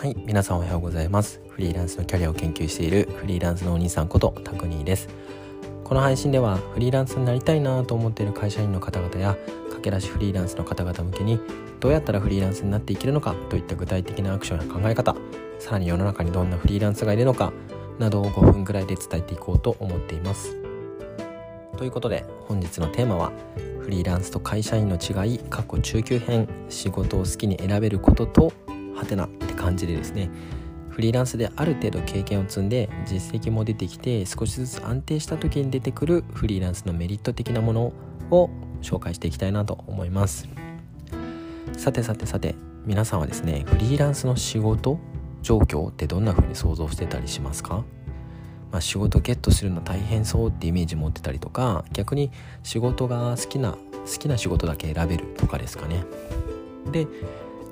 はい皆さんおはようございます。フリーランスのキャリアを研究しているフリーランスのお兄さんことタクニーです。この配信ではフリーランスになりたいなと思っている会社員の方々や駆け出しフリーランスの方々向けにどうやったらフリーランスになっていけるのかといった具体的なアクションや考え方さらに世の中にどんなフリーランスがいるのかなどを5分くらいで伝えていこうと思っています。ということで本日のテーマはフリーランスと会社員の違い過去中級編仕事を好きに選べることとはてなって感じでですねフリーランスである程度経験を積んで実績も出てきて少しずつ安定した時に出てくるフリーランスのメリット的なものを紹介していきたいなと思います。さてさてさて皆さんはですねフリーランスの仕事状況ってどんな風に想像してたりしますか？まあ、仕事ゲットするの大変そうってイメージ持ってたりとか逆に仕事が好きな好きな仕事だけ選べるとかですかね。で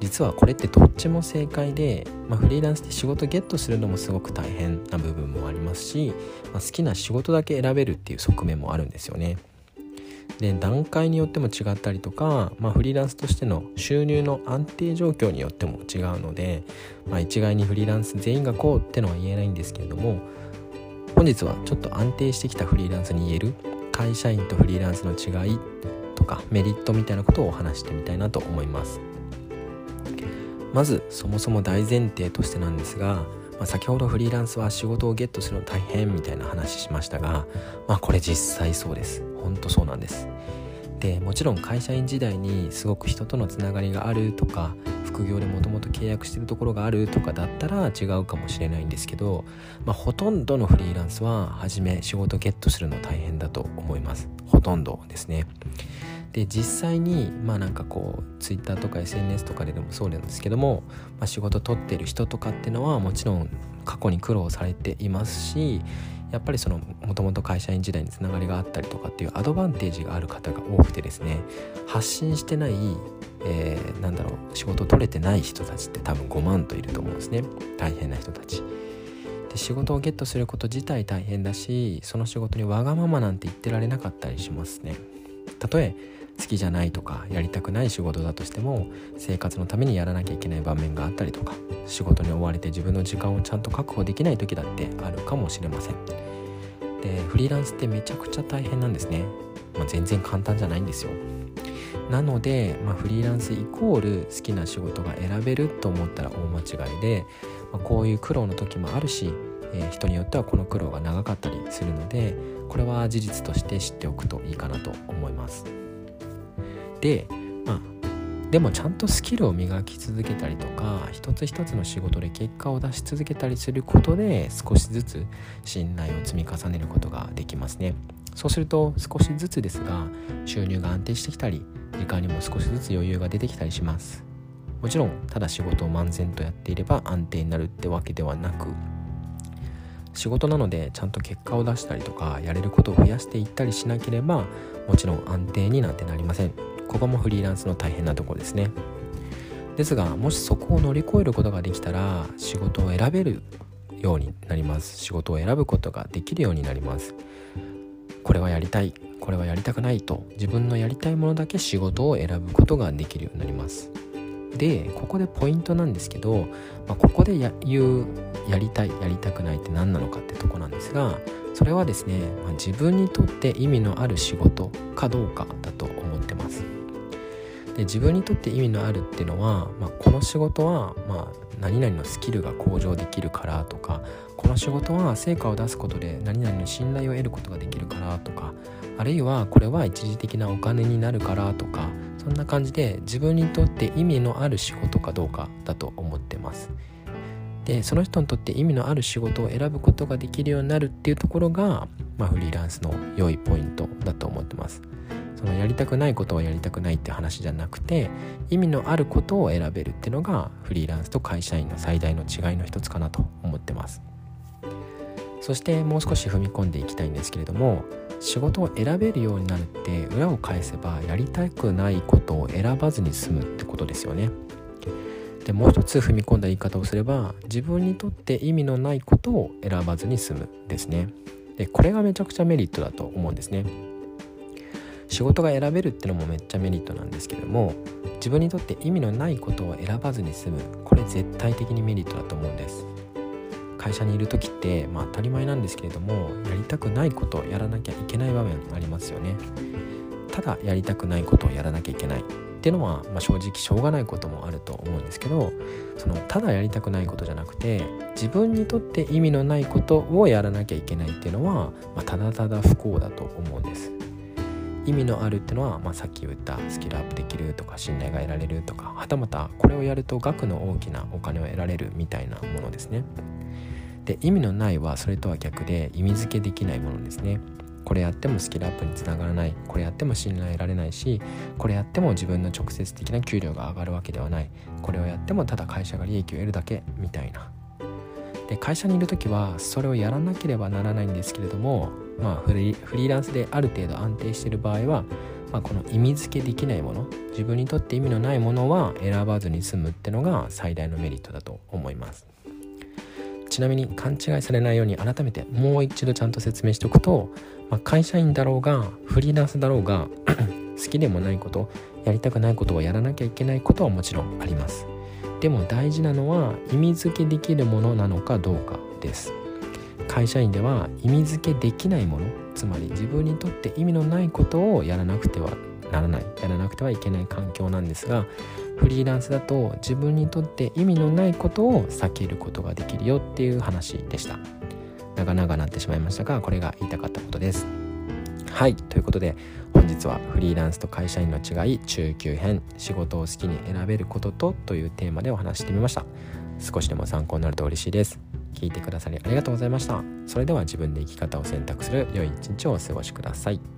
実はこれってどっちも正解で、まあ、フリーランスで仕事ゲットするのもすごく大変な部分もありますし、まあ、好きな仕事だけ選べるっていう側面もあるんですよね。で段階によっても違ったりとか、まあ、フリーランスとしての収入の安定状況によっても違うので、まあ、一概にフリーランス全員がこうってのは言えないんですけれども本日はちょっと安定してきたフリーランスに言える会社員とフリーランスの違いとかメリットみたいなことをお話してみたいなと思います。まずそもそも大前提としてなんですが、まあ、先ほどフリーランスは仕事をゲットするの大変みたいな話しましたが、まあ、これ実際そうです。本当そうなんです。でもちろん会社員時代にすごく人とのつながりがあるとか副業でもともと契約してるところがあるとかだったら違うかもしれないんですけど、まあ、ほとんどのフリーランスは初め仕事ゲットするの大変だと思います。ほとんどですね。で実際にまあなんかこう Twitter とか SNS とかででもそうなんですけども、まあ、仕事取ってる人とかっていうのはもちろん過去に苦労されていますしやっぱりそのもともと会社員時代につながりがあったりとかっていうアドバンテージがある方が多くてですね発信してない、えー、なんだろう仕事取れてない人たちって多分5万といると思うんですね大変な人たち。で仕事をゲットすること自体大変だしその仕事にわがままなんて言ってられなかったりしますね。たとえ好きじゃないとかやりたくない仕事だとしても生活のためにやらなきゃいけない場面があったりとか仕事に追われて自分の時間をちゃんと確保できない時だってあるかもしれません。でフリーランスってめちゃくちゃ大変なんですね、まあ、全然簡単じゃないんですよ。なので、まあ、フリーランスイコール好きな仕事が選べると思ったら大間違いで、まあ、こういう苦労の時もあるし、えー、人によってはこの苦労が長かったりするのでこれは事実として知っておくといいかなと思います。でまあでもちゃんとスキルを磨き続けたりとか一つ一つの仕事で結果を出し続けたりすることで少しずつ信頼を積み重ねることができますね。そうすると少しずつですが収入が安定してきたり時間にも少しずつ余裕が出てきたりします。もちろんただ仕事を漫然とやっていれば安定になるってわけではなく仕事なのでちゃんと結果を出したりとかやれることを増やしていったりしなければもちろん安定になんてなりません。ここもフリーランスの大変なところですね。ですがもしそこを乗り越えることができたら仕事を選べるようになります。仕事を選ぶことができるようになります。これはやりたい。これはやりたくないと。自分のやりたいものだけ仕事を選ぶことができるようになります。でここでポイントなんですけど、まあ、ここでや言うやりたいやりたくないって何なのかってとこなんですがそれはですね、まあ、自分にとって意味のある仕事かどうかだとで自分にとって意味のあるっていうのは、まあ、この仕事は、まあ、何々のスキルが向上できるからとかこの仕事は成果を出すことで何々の信頼を得ることができるからとかあるいはこれは一時的なお金になるからとかそんな感じで自分にとって意味のある仕事かどうかだと思ってます。でその人にとって意味のある仕事を選ぶことができるようになるっていうところが、まあ、フリーランスの良いポイントだと思ってます。そのやりたくないことはやりたくないって話じゃなくて意味のあることを選べるっていうのがフリーランスと会社員の最大の違いの一つかなと思ってます。そしてもう少し踏み込んでいきたいんですけれども仕事を選べるようになるって裏を返せばやりたくないことを選ばずに済むってことですよね。でもう一つ踏み込んだ言い方をすれば自分にとって意味のないことを選ばずに済むですね。でこれがめちゃくちゃメリットだと思うんですね。仕事が選べるってのもめっちゃメリットなんですけども自分にとって意味のないことを選ばずに済む。これ絶対的にメリットだと思うんです。会社にいる時ってまあ当たり前なんですけれどもやりたくないことをやらなきゃいけない場面ありますよね。ただやりたくないことをやらなきゃいけない。っていうのは、まあ、正直しょうがないこともあると思うんですけどそのただやりたくないことじゃなくて自分にとって意味のないことをやらなきゃいけないっていうのは、まあ、ただただ不幸だと思うんです。意味のあるってのは、まあ、さっき言ったスキルアップできるとか信頼が得られるとかはたまたこれをやると額の大きなお金を得られるみたいなものですね。で意味のないはそれとは逆で意味付けできないものですね。これやってもスキルアップにつながらない。これやっても信頼得られないしこれやっても自分の直接的な給料が上がるわけではない。これをやってもただ会社が利益を得るだけみたいな。で会社にいる時はそれをやらなければならないんですけれどもまあフリーランスである程度安定している場合は、まあ、この意味付けできないもの自分にとって意味のないものは選ばずに済むってのが最大のメリットだと思います。ちなみに勘違いされないように改めてもう一度ちゃんと説明しておくとまあ、会社員だろうがフリーランスだろうが 好きでもないことやりたくないことをやらなきゃいけないことはもちろんあります。でも大事なのは意味付けできるものなのかどうかです。会社員では意味付けできないものつまり自分にとって意味のないことをやらなくてはならないやらなくてはいけない環境なんですがフリーランスだと自分にとって意味のないことを避けることができるよっていう話でした。長々なってしまいましたがこれが言いたかったことです。はい。ということで日はフリーランスと会社員の違い中級編仕事を好きに選べることとというテーマでお話してみました。少しでも参考になると嬉しいです。聞いてくださりありがとうございました。それでは自分で生き方を選択する良い一日をお過ごしください。